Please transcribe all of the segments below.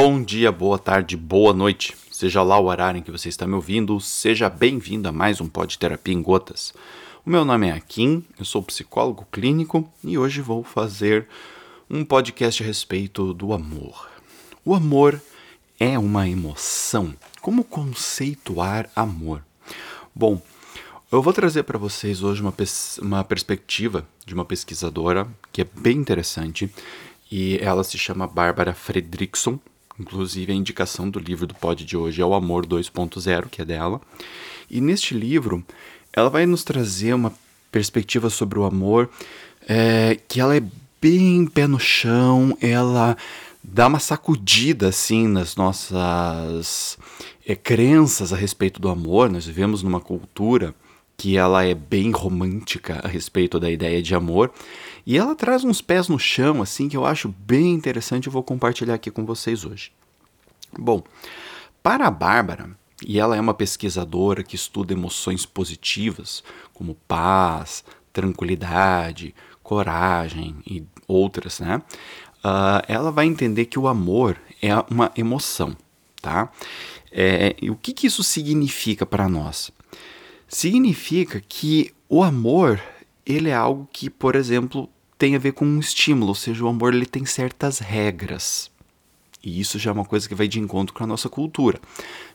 Bom dia, boa tarde, boa noite. Seja lá o horário em que você está me ouvindo, seja bem-vindo a mais um Pod Terapia em Gotas. O meu nome é Akin, eu sou psicólogo clínico e hoje vou fazer um podcast a respeito do amor. O amor é uma emoção. Como conceituar amor? Bom, eu vou trazer para vocês hoje uma, uma perspectiva de uma pesquisadora que é bem interessante e ela se chama Bárbara Fredrickson. Inclusive, a indicação do livro do pod de hoje é O Amor 2.0, que é dela. E neste livro, ela vai nos trazer uma perspectiva sobre o amor é, que ela é bem pé no chão, ela dá uma sacudida assim nas nossas é, crenças a respeito do amor. Nós vivemos numa cultura que ela é bem romântica a respeito da ideia de amor. E ela traz uns pés no chão, assim, que eu acho bem interessante e vou compartilhar aqui com vocês hoje. Bom, para a Bárbara, e ela é uma pesquisadora que estuda emoções positivas, como paz, tranquilidade, coragem e outras, né? Uh, ela vai entender que o amor é uma emoção, tá? É, e o que, que isso significa para nós? Significa que o amor ele é algo que, por exemplo, tem a ver com um estímulo, ou seja, o amor ele tem certas regras. E isso já é uma coisa que vai de encontro com a nossa cultura.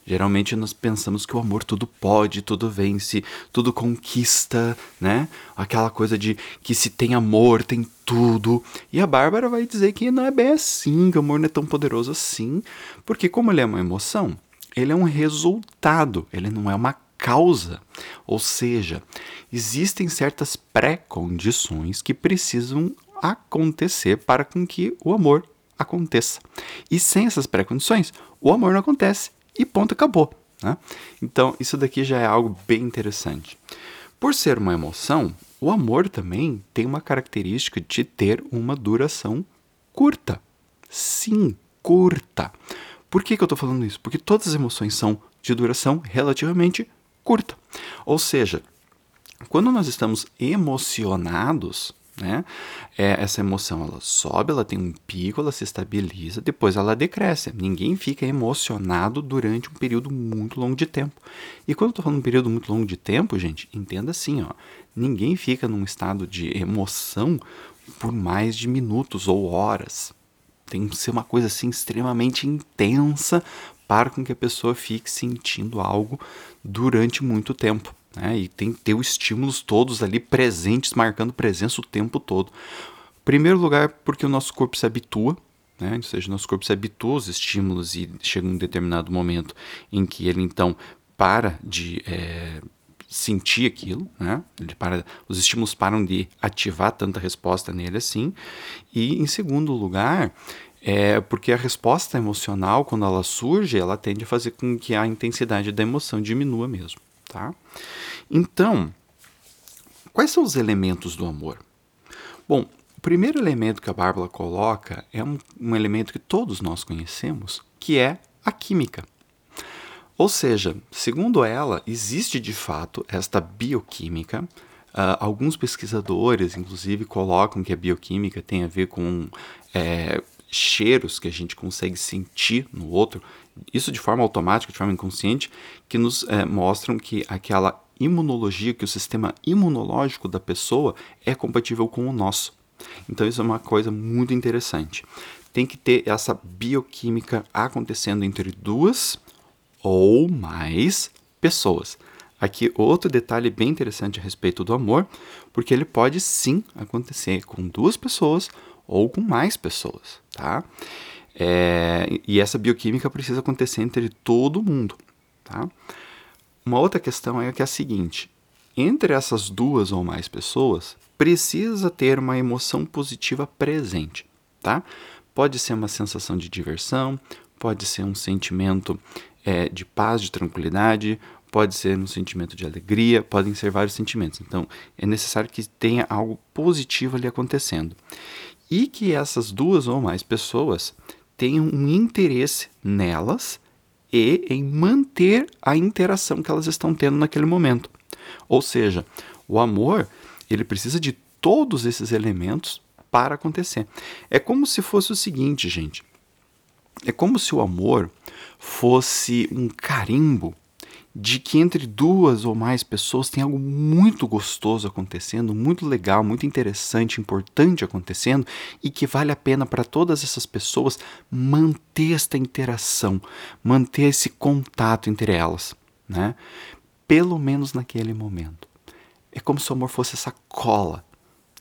Geralmente nós pensamos que o amor tudo pode, tudo vence, tudo conquista, né? Aquela coisa de que se tem amor, tem tudo. E a Bárbara vai dizer que não é bem assim, que o amor não é tão poderoso assim, porque como ele é uma emoção, ele é um resultado, ele não é uma causa. Ou seja, existem certas pré-condições que precisam acontecer para com que o amor aconteça. E sem essas pré-condições, o amor não acontece e ponto, acabou. Né? Então, isso daqui já é algo bem interessante. Por ser uma emoção, o amor também tem uma característica de ter uma duração curta. Sim, curta. Por que, que eu estou falando isso? Porque todas as emoções são de duração relativamente curta. Ou seja, quando nós estamos emocionados, né, é, essa emoção ela sobe, ela tem um pico, ela se estabiliza, depois ela decresce. Ninguém fica emocionado durante um período muito longo de tempo. E quando eu estou falando um período muito longo de tempo, gente, entenda assim, ó, ninguém fica num estado de emoção por mais de minutos ou horas. Tem que ser uma coisa assim extremamente intensa para com que a pessoa fique sentindo algo durante muito tempo. Né? E tem que ter os estímulos todos ali presentes, marcando presença o tempo todo. Primeiro lugar, porque o nosso corpo se habitua, né? ou seja, o nosso corpo se habitua aos estímulos e chega um determinado momento em que ele então para de é, sentir aquilo, né? Ele para, os estímulos param de ativar tanta resposta nele assim. E em segundo lugar, é porque a resposta emocional, quando ela surge, ela tende a fazer com que a intensidade da emoção diminua mesmo, tá? Então, quais são os elementos do amor? Bom, o primeiro elemento que a Bárbara coloca é um, um elemento que todos nós conhecemos, que é a química. Ou seja, segundo ela, existe de fato esta bioquímica. Uh, alguns pesquisadores, inclusive, colocam que a bioquímica tem a ver com é, cheiros que a gente consegue sentir no outro, isso de forma automática, de forma inconsciente, que nos é, mostram que aquela imunologia, que o sistema imunológico da pessoa é compatível com o nosso. Então isso é uma coisa muito interessante. Tem que ter essa bioquímica acontecendo entre duas ou mais pessoas. Aqui outro detalhe bem interessante a respeito do amor, porque ele pode sim acontecer com duas pessoas ou com mais pessoas, tá? É, e essa bioquímica precisa acontecer entre todo mundo, tá? Uma outra questão é que é a seguinte: entre essas duas ou mais pessoas, precisa ter uma emoção positiva presente, tá? Pode ser uma sensação de diversão, pode ser um sentimento é, de paz, de tranquilidade, pode ser um sentimento de alegria, podem ser vários sentimentos. Então, é necessário que tenha algo positivo ali acontecendo e que essas duas ou mais pessoas tenham um interesse nelas e em manter a interação que elas estão tendo naquele momento. Ou seja, o amor, ele precisa de todos esses elementos para acontecer. É como se fosse o seguinte, gente. É como se o amor fosse um carimbo de que entre duas ou mais pessoas tem algo muito gostoso acontecendo, muito legal, muito interessante, importante acontecendo e que vale a pena para todas essas pessoas manter esta interação, manter esse contato entre elas, né? Pelo menos naquele momento. É como se o amor fosse essa cola,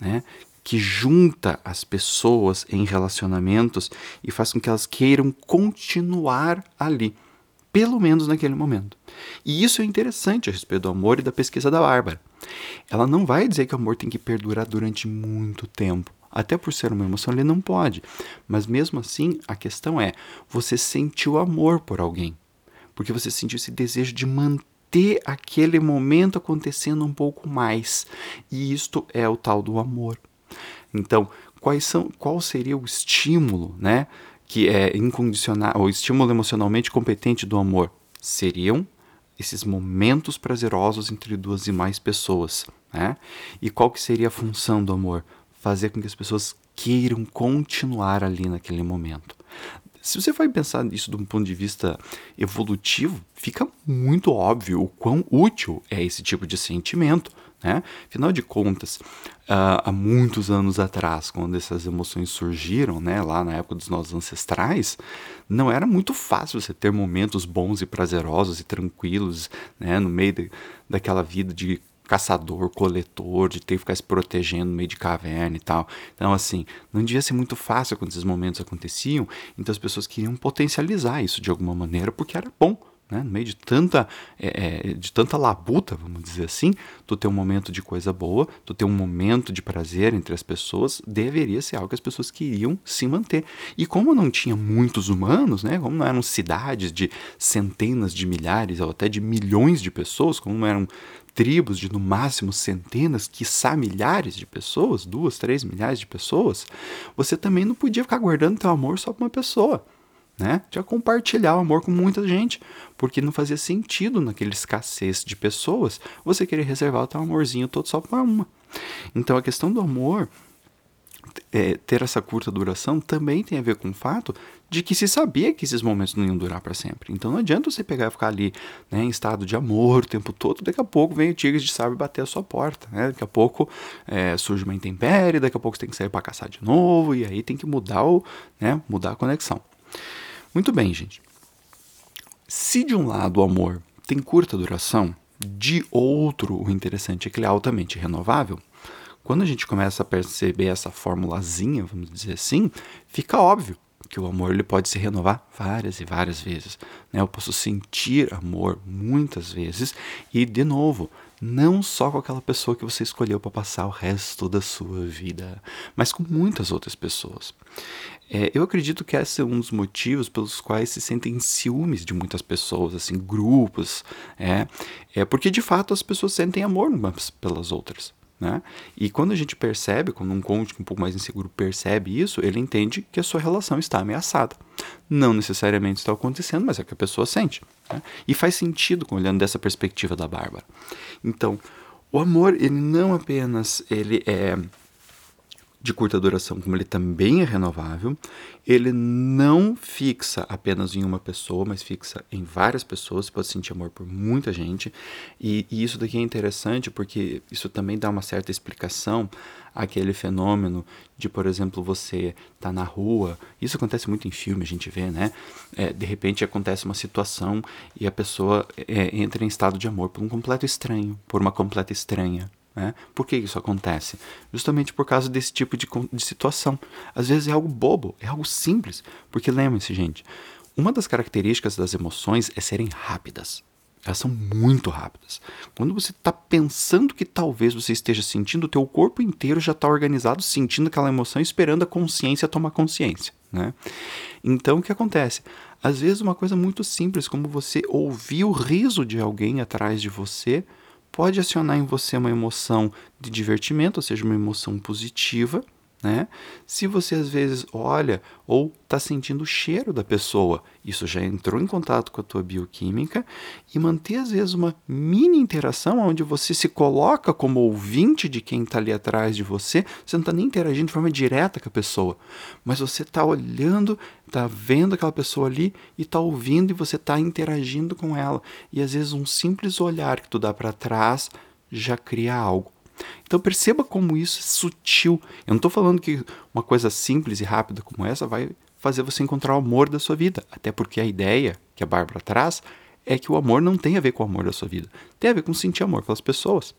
né? que junta as pessoas em relacionamentos e faz com que elas queiram continuar ali pelo menos naquele momento. E isso é interessante a respeito do amor e da pesquisa da Bárbara. Ela não vai dizer que o amor tem que perdurar durante muito tempo. Até por ser uma emoção, ele não pode. Mas mesmo assim, a questão é: você sentiu amor por alguém. Porque você sentiu esse desejo de manter aquele momento acontecendo um pouco mais. E isto é o tal do amor. Então, quais são, qual seria o estímulo, né? Que é incondicional, ou estímulo emocionalmente competente do amor, seriam esses momentos prazerosos entre duas e mais pessoas, né? E qual que seria a função do amor? Fazer com que as pessoas queiram continuar ali naquele momento. Se você vai pensar nisso de um ponto de vista evolutivo, fica muito óbvio o quão útil é esse tipo de sentimento, né? Afinal de contas, uh, há muitos anos atrás, quando essas emoções surgiram, né, lá na época dos nossos ancestrais, não era muito fácil você ter momentos bons e prazerosos e tranquilos né, no meio de, daquela vida de caçador, coletor, de ter que ficar se protegendo no meio de caverna e tal. Então, assim, não devia ser muito fácil quando esses momentos aconteciam, então as pessoas queriam potencializar isso de alguma maneira porque era bom né? No meio de tanta, é, é, de tanta labuta, vamos dizer assim, tu ter um momento de coisa boa, tu ter um momento de prazer entre as pessoas, deveria ser algo que as pessoas queriam se manter. E como não tinha muitos humanos, né? Como não eram cidades de centenas de milhares ou até de milhões de pessoas, como não eram tribos de no máximo centenas, quiçá milhares de pessoas, duas, três milhares de pessoas, você também não podia ficar guardando teu amor só para uma pessoa né? Já compartilhar o amor com muita gente, porque não fazia sentido naquela escassez de pessoas você querer reservar o teu amorzinho todo só para uma. Então a questão do amor é, ter essa curta duração também tem a ver com o fato de que se sabia que esses momentos não iam durar para sempre. Então não adianta você pegar e ficar ali né, em estado de amor o tempo todo, daqui a pouco vem o tigre de sabe bater a sua porta. Né? Daqui a pouco é, surge uma intempérie, daqui a pouco você tem que sair para caçar de novo, e aí tem que mudar, o, né, mudar a conexão. Muito bem, gente. Se de um lado o amor tem curta duração, de outro o interessante é que ele é altamente renovável. Quando a gente começa a perceber essa formulazinha, vamos dizer assim, fica óbvio que o amor ele pode se renovar várias e várias vezes. Né? Eu posso sentir amor muitas vezes e, de novo, não só com aquela pessoa que você escolheu para passar o resto da sua vida, mas com muitas outras pessoas. É, eu acredito que esse é um dos motivos pelos quais se sentem ciúmes de muitas pessoas, assim, grupos, é, é porque de fato as pessoas sentem amor umas pelas outras. Né? E quando a gente percebe, quando um cônjuge um pouco mais inseguro percebe isso, ele entende que a sua relação está ameaçada. Não necessariamente está acontecendo, mas é o que a pessoa sente. Né? E faz sentido olhando dessa perspectiva da Bárbara. Então, o amor, ele não apenas ele é de curta duração, como ele também é renovável, ele não fixa apenas em uma pessoa, mas fixa em várias pessoas. Você pode sentir amor por muita gente. E, e isso daqui é interessante porque isso também dá uma certa explicação àquele fenômeno de, por exemplo, você tá na rua. Isso acontece muito em filme, a gente vê, né? É, de repente acontece uma situação e a pessoa é, entra em estado de amor por um completo estranho, por uma completa estranha. Né? Por que isso acontece? Justamente por causa desse tipo de, de situação. Às vezes é algo bobo, é algo simples. Porque lembre-se, gente, uma das características das emoções é serem rápidas. Elas são muito rápidas. Quando você está pensando que talvez você esteja sentindo, o teu corpo inteiro já está organizado, sentindo aquela emoção, esperando a consciência tomar consciência. Né? Então, o que acontece? Às vezes, uma coisa muito simples, como você ouvir o riso de alguém atrás de você, pode acionar em você uma emoção de divertimento, ou seja, uma emoção positiva, né? Se você às vezes olha ou está sentindo o cheiro da pessoa, isso já entrou em contato com a tua bioquímica e manter às vezes uma mini interação onde você se coloca como ouvinte de quem está ali atrás de você, você não está nem interagindo de forma direta com a pessoa, mas você está olhando, está vendo aquela pessoa ali e está ouvindo e você está interagindo com ela e às vezes um simples olhar que tu dá para trás já cria algo. Então perceba como isso é sutil. Eu não estou falando que uma coisa simples e rápida como essa vai fazer você encontrar o amor da sua vida. Até porque a ideia que a Bárbara traz é que o amor não tem a ver com o amor da sua vida. Tem a ver com sentir amor pelas pessoas.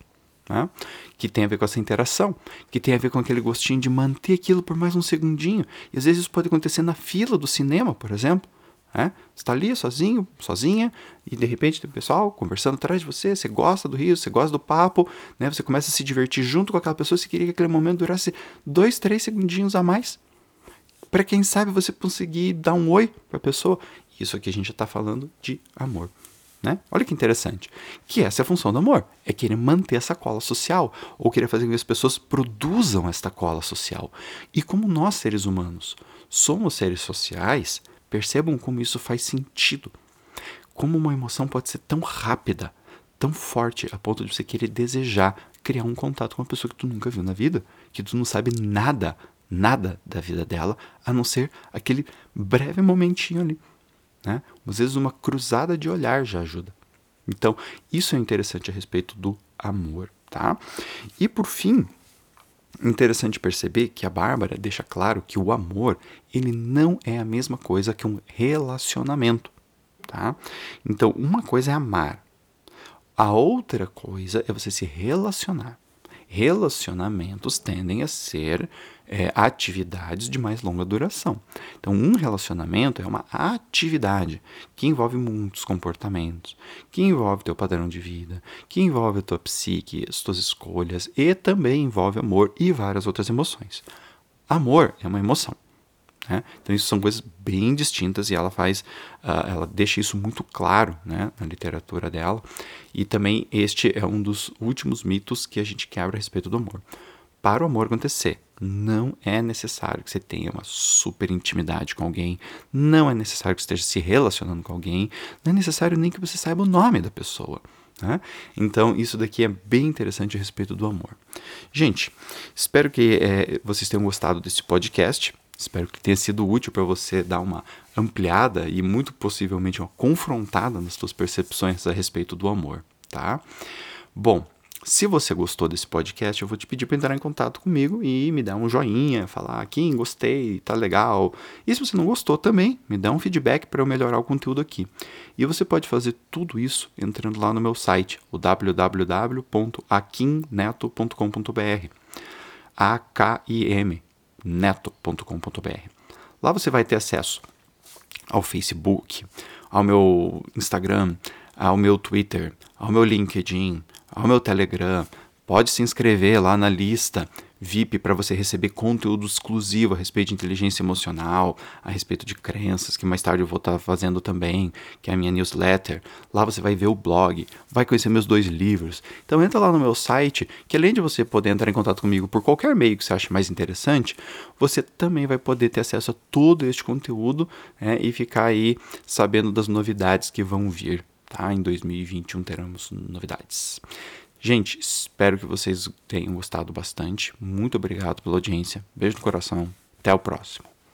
Né? Que tem a ver com essa interação, que tem a ver com aquele gostinho de manter aquilo por mais um segundinho. E às vezes isso pode acontecer na fila do cinema, por exemplo. Né? Você está ali sozinho, sozinha, e de repente tem o pessoal conversando atrás de você, você gosta do riso, você gosta do papo, né? você começa a se divertir junto com aquela pessoa, você queria que aquele momento durasse dois, três segundinhos a mais. Para quem sabe você conseguir dar um oi para a pessoa. Isso aqui a gente está falando de amor. Né? Olha que interessante. Que essa é a função do amor, é querer manter essa cola social, ou querer fazer com que as pessoas produzam esta cola social. E como nós, seres humanos, somos seres sociais, Percebam como isso faz sentido. Como uma emoção pode ser tão rápida, tão forte, a ponto de você querer desejar criar um contato com uma pessoa que tu nunca viu na vida, que tu não sabe nada, nada da vida dela, a não ser aquele breve momentinho ali. Né? Às vezes uma cruzada de olhar já ajuda. Então, isso é interessante a respeito do amor, tá? E por fim, Interessante perceber que a Bárbara deixa claro que o amor ele não é a mesma coisa que um relacionamento, tá? Então, uma coisa é amar, a outra coisa é você se relacionar. Relacionamentos tendem a ser é, atividades de mais longa duração. Então, um relacionamento é uma atividade que envolve muitos comportamentos, que envolve teu padrão de vida, que envolve a tua psique, as tuas escolhas e também envolve amor e várias outras emoções. Amor é uma emoção. Né? Então, isso são coisas bem distintas e ela faz, uh, ela deixa isso muito claro né, na literatura dela. E também este é um dos últimos mitos que a gente quebra a respeito do amor para o amor acontecer, não é necessário que você tenha uma super intimidade com alguém, não é necessário que você esteja se relacionando com alguém, não é necessário nem que você saiba o nome da pessoa. Né? Então, isso daqui é bem interessante a respeito do amor. Gente, espero que é, vocês tenham gostado desse podcast. Espero que tenha sido útil para você dar uma ampliada e muito possivelmente uma confrontada nas suas percepções a respeito do amor, tá? Bom, se você gostou desse podcast, eu vou te pedir para entrar em contato comigo e me dar um joinha, falar, Kim, gostei, tá legal. E se você não gostou também, me dá um feedback para eu melhorar o conteúdo aqui. E você pode fazer tudo isso entrando lá no meu site, o www.akimneto.com.br. A K I M neto.com.br. Lá você vai ter acesso ao Facebook, ao meu Instagram, ao meu Twitter, ao meu LinkedIn, ao meu Telegram, pode se inscrever lá na lista VIP para você receber conteúdo exclusivo a respeito de inteligência emocional, a respeito de crenças, que mais tarde eu vou estar tá fazendo também, que é a minha newsletter. Lá você vai ver o blog, vai conhecer meus dois livros. Então entra lá no meu site, que além de você poder entrar em contato comigo por qualquer meio que você ache mais interessante, você também vai poder ter acesso a todo este conteúdo né, e ficar aí sabendo das novidades que vão vir. Tá? Em 2021 teremos novidades. Gente, espero que vocês tenham gostado bastante. Muito obrigado pela audiência. Beijo no coração. Até o próximo.